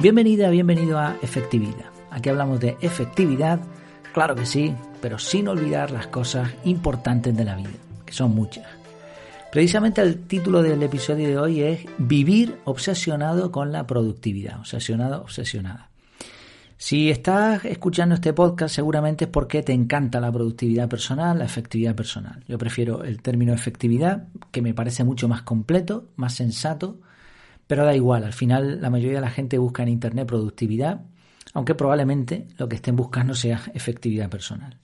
Bienvenida, bienvenido a Efectividad. Aquí hablamos de efectividad, claro que sí, pero sin olvidar las cosas importantes de la vida, que son muchas. Precisamente el título del episodio de hoy es Vivir obsesionado con la productividad, obsesionado, obsesionada. Si estás escuchando este podcast seguramente es porque te encanta la productividad personal, la efectividad personal. Yo prefiero el término efectividad, que me parece mucho más completo, más sensato, pero da igual, al final la mayoría de la gente busca en Internet productividad, aunque probablemente lo que estén buscando sea efectividad personal.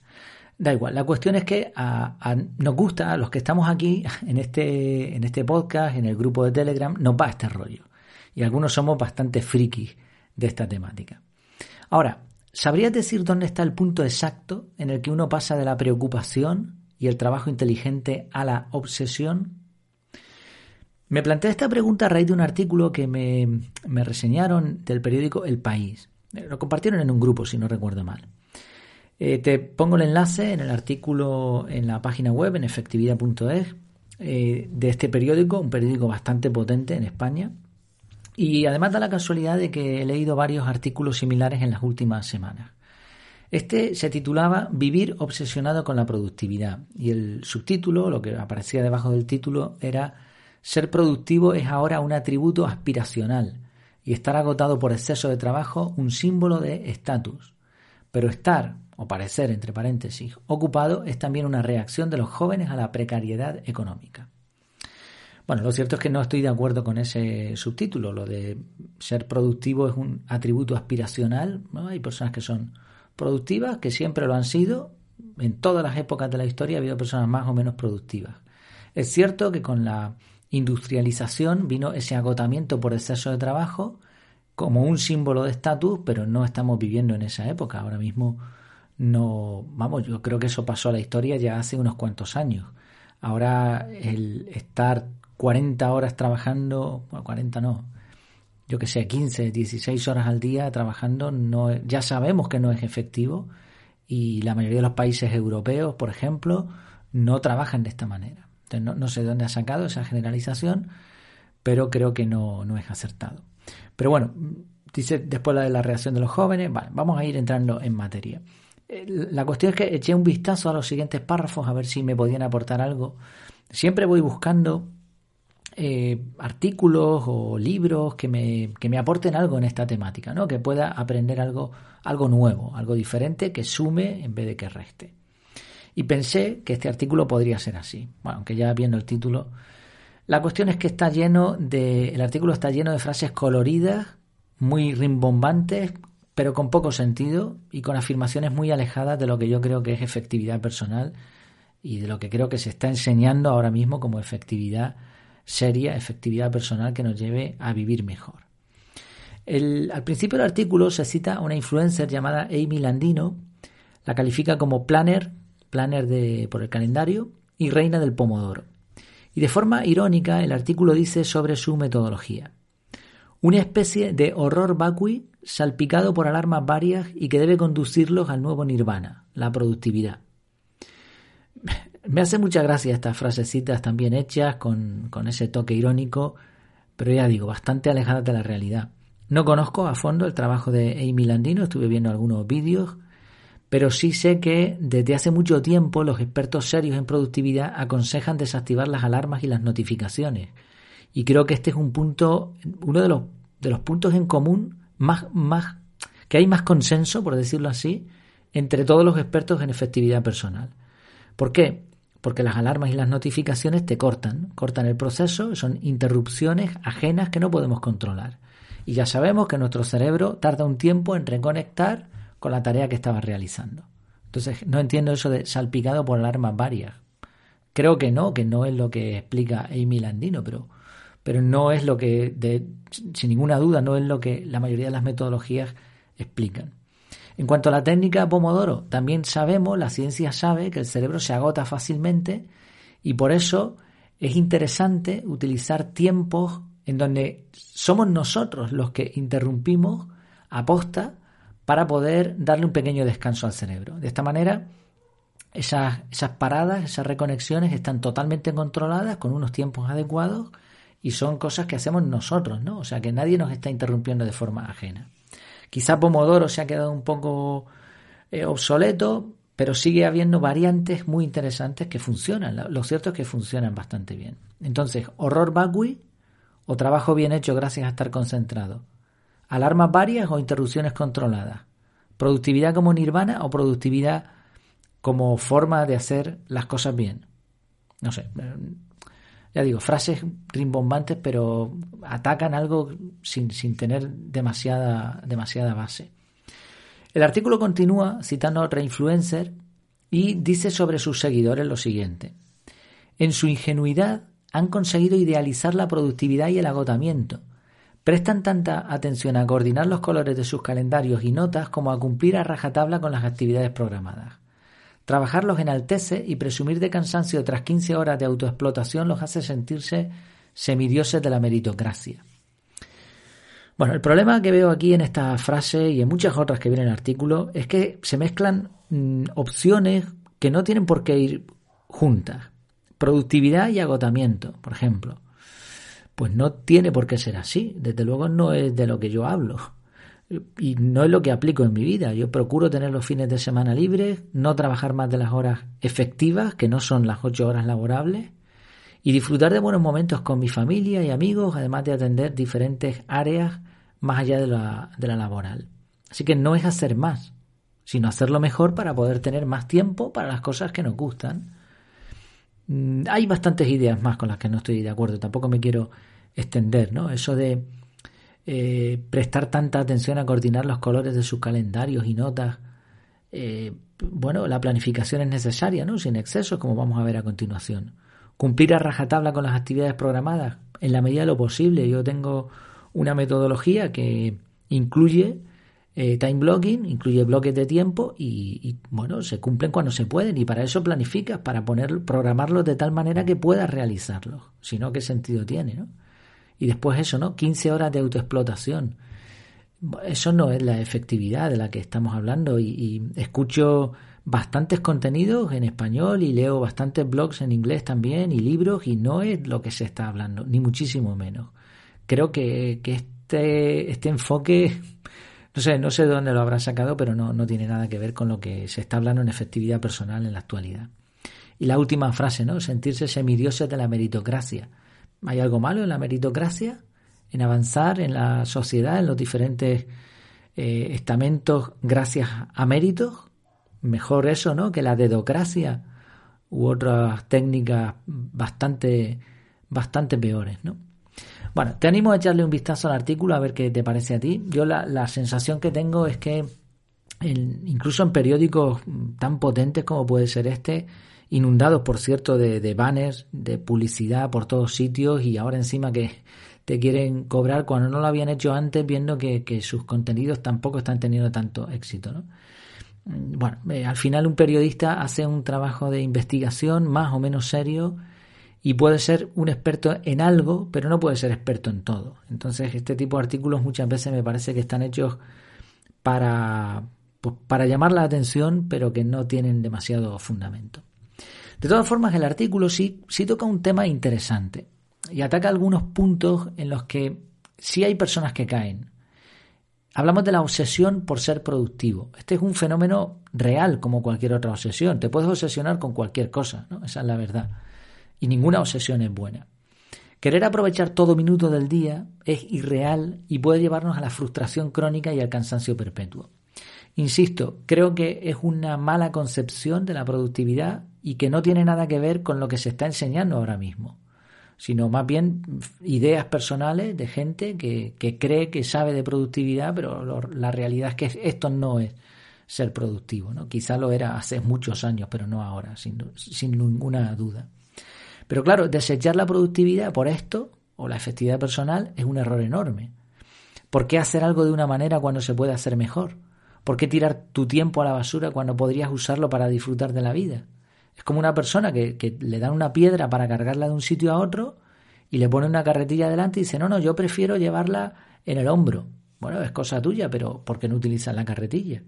Da igual, la cuestión es que nos gusta, a los que estamos aquí en este, en este podcast, en el grupo de Telegram, nos va este rollo. Y algunos somos bastante frikis de esta temática. Ahora, ¿sabrías decir dónde está el punto exacto en el que uno pasa de la preocupación y el trabajo inteligente a la obsesión? Me planteé esta pregunta a raíz de un artículo que me, reseñaron del periódico El País. Eh, lo compartieron en un grupo, si no recuerdo mal. Eh, te pongo el enlace en el artículo en la página web, en efectividad.es, eh, de este periódico, un periódico bastante potente en España. Y además da la casualidad de que he leído varios artículos similares en las últimas semanas. Este se titulaba Vivir obsesionado con la productividad y el subtítulo, lo que aparecía debajo del título, era ser productivo es ahora un atributo aspiracional y estar agotado por exceso de trabajo un símbolo de estatus. Pero estar, o parecer entre paréntesis, ocupado es también una reacción de los jóvenes a la precariedad económica. Bueno, lo cierto es que no estoy de acuerdo con ese subtítulo. Lo de ser productivo es un atributo aspiracional. Hay personas que son productivas, que siempre lo han sido. En todas las épocas de la historia ha habido personas más o menos productivas. Es cierto que con la industrialización vino ese agotamiento por exceso de trabajo como un símbolo de estatus, pero no estamos viviendo en esa época. Ahora mismo no, vamos, yo creo que eso pasó a la historia ya hace unos cuantos años. Ahora el estar 40 horas trabajando, bueno, 40 no, yo que sé, 15, 16 horas al día trabajando, no, ya sabemos que no es efectivo y la mayoría de los países europeos, por ejemplo, no trabajan de esta manera no, sé de dónde ha sacado esa generalización, pero creo que no, no es acertado. Pero bueno, dice después la de la reacción de los jóvenes, vale, vamos a ir entrando en materia. Eh, la cuestión es que eché un vistazo a los siguientes párrafos a ver si me podían aportar algo. Siempre voy buscando eh, artículos o libros que me, que me, aporten algo en esta temática, ¿no? que pueda aprender algo, algo nuevo, algo diferente, que sume en vez de que reste. Y pensé que este artículo podría ser así. Bueno, aunque ya viendo el título. La cuestión es que está lleno de. El artículo está lleno de frases coloridas, muy rimbombantes, pero con poco sentido y con afirmaciones muy alejadas de lo que yo creo que es efectividad personal y de lo que creo que se está enseñando ahora mismo como efectividad seria, efectividad personal que nos lleve a vivir mejor. al principio del artículo se cita a una influencer llamada Amy Landino, la califica como planner planner de, por el calendario y reina del pomodoro. Y de forma irónica, el artículo dice sobre su metodología. Una especie de horror vacui salpicado por alarmas varias y que debe conducirlos al nuevo nirvana, la productividad. Me hace mucha gracia estas frasecitas también hechas con, con ese toque irónico, pero ya digo, bastante alejadas de la realidad. No conozco a fondo el trabajo de Amy Landino, estuve viendo algunos vídeos, pero sí sé que desde hace mucho tiempo los expertos serios en productividad aconsejan desactivar las alarmas y las notificaciones. Y creo que este es un punto, uno de los, de los puntos en común más, más, que hay más consenso, por decirlo así, entre todos los expertos en efectividad personal. ¿Por qué? Porque las alarmas y las notificaciones te cortan, cortan el proceso, son interrupciones ajenas que no podemos controlar. Y ya sabemos que nuestro cerebro tarda un tiempo en reconectar con la tarea que estaba realizando. Entonces, no entiendo eso de salpicado por alarmas varias. Creo que no, que no es lo que explica Amy Landino, pero, pero no es lo que, de, sin ninguna duda, no es lo que la mayoría de las metodologías explican. En cuanto a la técnica Pomodoro, también sabemos, la ciencia sabe que el cerebro se agota fácilmente y por eso es interesante utilizar tiempos en donde somos nosotros los que interrumpimos a posta para poder darle un pequeño descanso al cerebro. De esta manera, esas, esas paradas, esas reconexiones están totalmente controladas con unos tiempos adecuados y son cosas que hacemos nosotros, ¿no? O sea, que nadie nos está interrumpiendo de forma ajena. Quizá Pomodoro se ha quedado un poco eh, obsoleto, pero sigue habiendo variantes muy interesantes que funcionan. Lo cierto es que funcionan bastante bien. Entonces, horror vacui o trabajo bien hecho gracias a estar concentrado. Alarmas varias o interrupciones controladas. Productividad como nirvana o productividad como forma de hacer las cosas bien. No sé, ya digo, frases rimbombantes, pero atacan algo sin, sin tener demasiada, demasiada base. El artículo continúa citando a otra influencer y dice sobre sus seguidores lo siguiente. En su ingenuidad han conseguido idealizar la productividad y el agotamiento. Prestan tanta atención a coordinar los colores de sus calendarios y notas como a cumplir a rajatabla con las actividades programadas. Trabajar los enaltece y presumir de cansancio tras 15 horas de autoexplotación los hace sentirse semidioses de la meritocracia. Bueno, el problema que veo aquí en esta frase y en muchas otras que vienen en el artículo es que se mezclan mm, opciones que no tienen por qué ir juntas. Productividad y agotamiento, por ejemplo. Pues no tiene por qué ser así. Desde luego no es de lo que yo hablo. Y no es lo que aplico en mi vida. Yo procuro tener los fines de semana libres, no trabajar más de las horas efectivas, que no son las ocho horas laborables, y disfrutar de buenos momentos con mi familia y amigos, además de atender diferentes áreas más allá de la, laboral. Así que no es hacer más, sino hacerlo mejor para poder tener más tiempo para las cosas que nos gustan. Mm, hay bastantes ideas más con las que no estoy de acuerdo, tampoco me quiero extender, ¿no? Eso de eh, prestar tanta atención a coordinar los colores de sus calendarios y notas. Eh, bueno, la planificación es necesaria, ¿no? Sin excesos, como vamos a ver a continuación. Cumplir a rajatabla con las actividades programadas, en la medida de lo posible. Yo tengo una metodología que incluye eh, time blocking, incluye bloques de tiempo y, bueno, se cumplen cuando se pueden y para eso planificas, para poner, programarlos de tal manera que puedas realizarlos. Si no, ¿qué sentido tiene, no? Y después eso, ¿no? 15 horas de autoexplotación. Eso no es la efectividad de la que estamos hablando y, y escucho bastantes contenidos en español y leo bastantes blogs en inglés también y libros y no es lo que se está hablando, ni muchísimo menos creo que, este, este enfoque, no sé, no sé de dónde lo habrá sacado, pero no, no tiene nada que ver con lo que se está hablando en efectividad personal en la actualidad. Y la última frase, ¿no? Sentirse semidioses de la meritocracia. ¿Hay algo malo en la meritocracia? ¿En avanzar en la sociedad, en los diferentes eh, estamentos gracias a méritos? Mejor eso, ¿no? Que la dedocracia u otras técnicas bastante, bastante peores, ¿no? Bueno, te animo a echarle un vistazo al artículo a ver qué te parece a ti. Yo la, sensación que tengo es que incluso en periódicos tan potentes como puede ser este, inundados por cierto de, banners, de publicidad por todos sitios y ahora encima que te quieren cobrar cuando no lo habían hecho antes viendo que, sus contenidos tampoco están teniendo tanto éxito. ¿no? Bueno, eh, al final un periodista hace un trabajo de investigación más o menos serio y puede ser un experto en algo, pero no puede ser experto en todo. Entonces, este tipo de artículos muchas veces me parece que están hechos para, pues, para llamar la atención, pero que no tienen demasiado fundamento. De todas formas, el artículo sí, sí toca un tema interesante y ataca algunos puntos en los que sí hay personas que caen. Hablamos de la obsesión por ser productivo. Este es un fenómeno real como cualquier otra obsesión. Te puedes obsesionar con cualquier cosa, ¿no? Esa es la verdad y ninguna obsesión es buena. Querer aprovechar todo minuto del día es irreal y puede llevarnos a la frustración crónica y al cansancio perpetuo. Insisto, creo que es una mala concepción de la productividad y que no tiene nada que ver con lo que se está enseñando ahora mismo, sino más bien ideas personales de gente que, cree que sabe de productividad, pero la realidad es que esto no es ser productivo. ¿no? Quizá lo era hace muchos años, pero no ahora, sin, sin ninguna duda. Pero claro, desechar la productividad por esto, o la efectividad personal, es un error enorme. ¿Por qué hacer algo de una manera cuando se puede hacer mejor? ¿Por qué tirar tu tiempo a la basura cuando podrías usarlo para disfrutar de la vida? Es como una persona que, le dan una piedra para cargarla de un sitio a otro y le pone una carretilla delante y dice, no, no, yo prefiero llevarla en el hombro. Bueno, es cosa tuya, pero ¿por qué no utilizas la carretilla?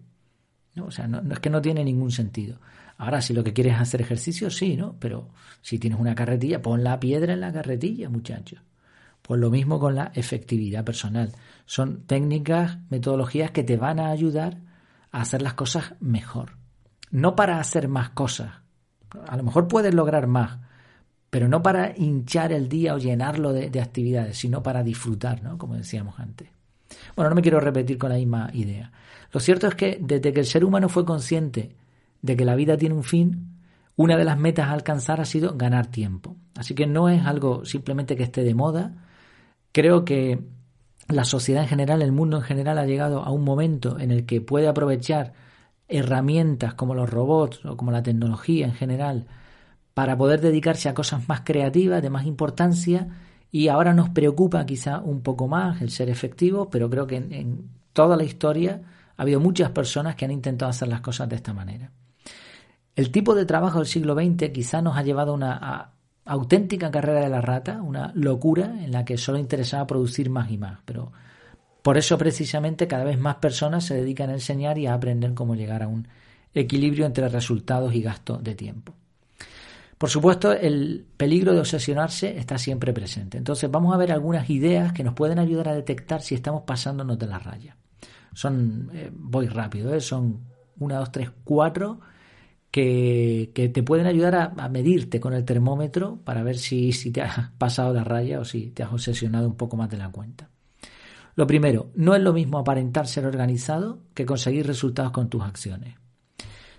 ¿No? O sea, no, es que no tiene ningún sentido. Ahora, si lo que quieres es hacer ejercicio, sí, ¿no? Pero si tienes una carretilla, pon la piedra en la carretilla, muchachos. Pues lo mismo con la efectividad personal. Son técnicas, metodologías que te van a ayudar a hacer las cosas mejor. No para hacer más cosas. A lo mejor puedes lograr más, pero no para hinchar el día o llenarlo de, actividades, sino para disfrutar, ¿no? Como decíamos antes. Bueno, no me quiero repetir con la misma idea. Lo cierto es que desde que el ser humano fue consciente de que la vida tiene un fin, una de las metas a alcanzar ha sido ganar tiempo. Así que no es algo simplemente que esté de moda. Creo que la sociedad en general, el mundo en general ha llegado a un momento en el que puede aprovechar herramientas como los robots o como la tecnología en general para poder dedicarse a cosas más creativas, de más importancia, y ahora nos preocupa quizá un poco más el ser efectivo, pero creo que en, toda la historia ha habido muchas personas que han intentado hacer las cosas de esta manera. El tipo de trabajo del siglo XX quizá nos ha llevado a una auténtica carrera de la rata, una locura en la que solo interesaba producir más y más, pero por eso precisamente cada vez más personas se dedican a enseñar y a aprender cómo llegar a un equilibrio entre resultados y gasto de tiempo. Por supuesto, el peligro de obsesionarse está siempre presente. Entonces vamos a ver algunas ideas que nos pueden ayudar a detectar si estamos pasándonos de la raya. Son, eh, voy rápido, ¿eh? son una, dos, tres, cuatro que, te pueden ayudar a, medirte con el termómetro para ver si, si te has pasado la raya o si te has obsesionado un poco más de la cuenta. Lo primero, no es lo mismo aparentar ser organizado que conseguir resultados con tus acciones.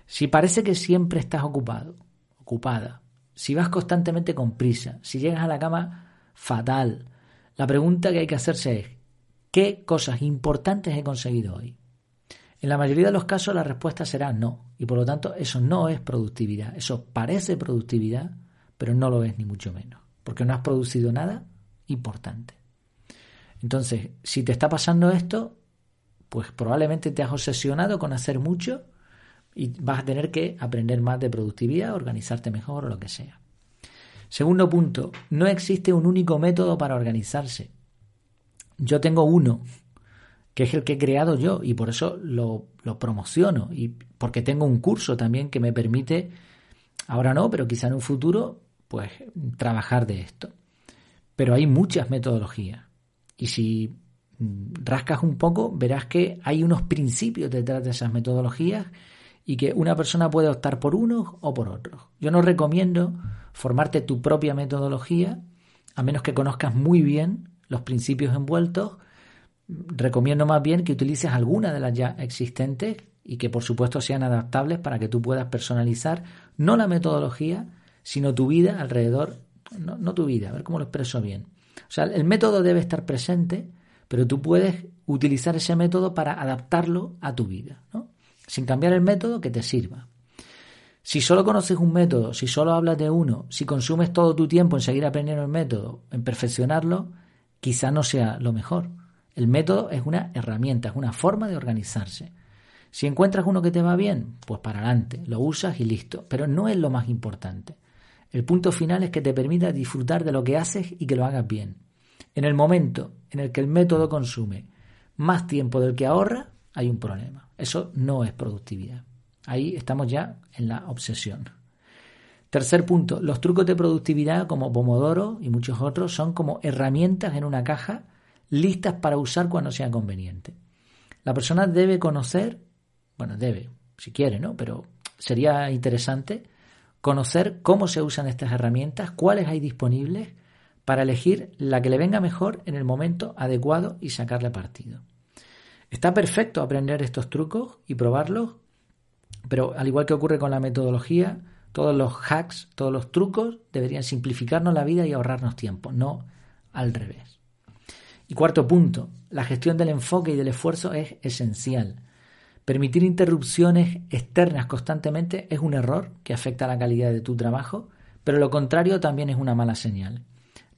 Si parece que siempre estás ocupado, ocupada, si vas constantemente con prisa, si llegas a la cama fatal, la pregunta que hay que hacerse es, ¿qué cosas importantes he conseguido hoy? En la mayoría de los casos la respuesta será no, y por lo tanto eso no es productividad, eso parece productividad, pero no lo es ni mucho menos, porque no has producido nada importante. Entonces, si te está pasando esto, pues probablemente te has obsesionado con hacer mucho y vas a tener que aprender más de productividad, organizarte mejor o lo que sea. Segundo punto, no existe un único método para organizarse. Yo tengo uno, que es el que he creado yo y por eso lo, lo promociono y porque tengo un curso también que me permite, ahora no, pero quizá en un futuro, pues trabajar de esto. Pero hay muchas metodologías. Y si rascas un poco, verás que hay unos principios detrás de esas metodologías y que una persona puede optar por unos o por otros. Yo no recomiendo formarte tu propia metodología, a menos que conozcas muy bien los principios envueltos. Recomiendo más bien que utilices alguna de las ya existentes y que por supuesto sean adaptables para que tú puedas personalizar no la metodología, sino tu vida alrededor, no, no tu vida, a ver cómo lo expreso bien, o sea, el método debe estar presente, pero tú puedes utilizar ese método para adaptarlo a tu vida, ¿no? Sin cambiar el método que te sirva. Si solo conoces un método, si solo hablas de uno, si consumes todo tu tiempo en seguir aprendiendo el método, en perfeccionarlo, quizá no sea lo mejor. El método es una herramienta, es una forma de organizarse. Si encuentras uno que te va bien, pues para adelante, lo usas y listo, pero no es lo más importante. El punto final es que te permita disfrutar de lo que haces y que lo hagas bien. En el momento en el que el método consume más tiempo del que ahorra, hay un problema. Eso no es productividad. Ahí estamos ya en la obsesión. Tercer punto, los trucos de productividad como Pomodoro y muchos otros son como herramientas en una caja listas para usar cuando sea conveniente. La persona debe conocer, bueno, debe, si quiere, ¿no? Pero sería interesante conocer cómo se usan estas herramientas, cuáles hay disponibles, para elegir la que le venga mejor en el momento adecuado y sacarle partido. Está perfecto aprender estos trucos y probarlos, pero al igual que ocurre con la metodología, todos los hacks, todos los trucos deberían simplificarnos la vida y ahorrarnos tiempo, no al revés. Y cuarto punto, la gestión del enfoque y del esfuerzo es esencial. Permitir interrupciones externas constantemente es un error que afecta a la calidad de tu trabajo, pero lo contrario también es una mala señal.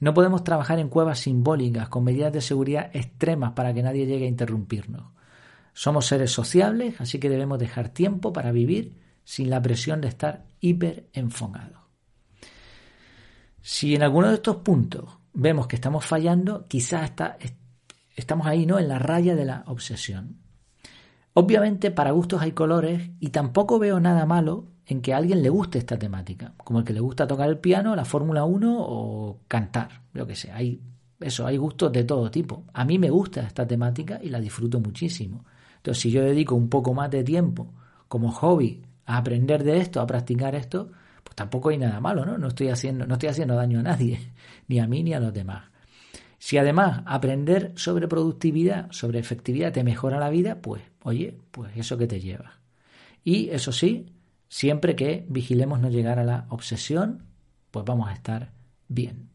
No podemos trabajar en cuevas simbólicas con medidas de seguridad extremas para que nadie llegue a interrumpirnos. Somos seres sociables, así que debemos dejar tiempo para vivir sin la presión de estar hiper enfocados. Si en alguno de estos puntos vemos que estamos fallando, quizás estamos ahí ¿no? en la raya de la obsesión. Obviamente para gustos hay colores y tampoco veo nada malo en que a alguien le guste esta temática, como el que le gusta tocar el piano, la Fórmula 1 o cantar, lo que sea. Hay eso, hay gustos de todo tipo. A mí me gusta esta temática y la disfruto muchísimo. Entonces, si yo dedico un poco más de tiempo como hobby a aprender de esto, a practicar esto, tampoco hay nada malo, ¿no? No estoy haciendo, no estoy haciendo daño a nadie, ni a mí ni a los demás. Si además aprender sobre productividad, sobre efectividad te mejora la vida, pues oye, pues eso que te lleva. Y eso sí, siempre que vigilemos no llegar a la obsesión, pues vamos a estar bien.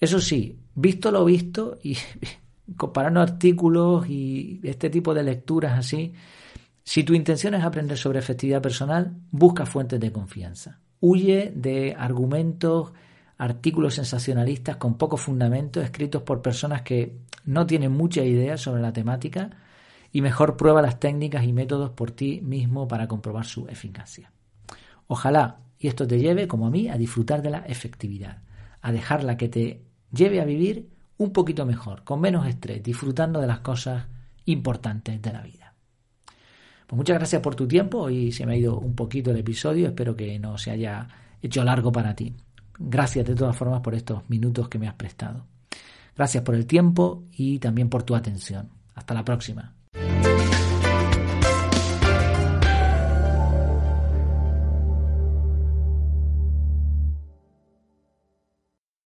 Eso sí, visto lo visto y comparando artículos y este tipo de lecturas así, si tu intención es aprender sobre efectividad personal, busca fuentes de confianza. Huye de argumentos artículos sensacionalistas con poco fundamento escritos por personas que no tienen mucha idea sobre la temática y mejor prueba las técnicas y métodos por ti mismo para comprobar su eficacia. Ojalá y esto te lleve, como a mí, a disfrutar de la efectividad, a dejarla que te lleve a vivir un poquito mejor, con menos estrés, disfrutando de las cosas importantes de la vida. Pues muchas gracias por tu tiempo, hoy se me ha ido un poquito el episodio, espero que no se haya hecho largo para ti. Gracias de todas formas por estos minutos que me has prestado. Gracias por el tiempo y también por tu atención. Hasta la próxima.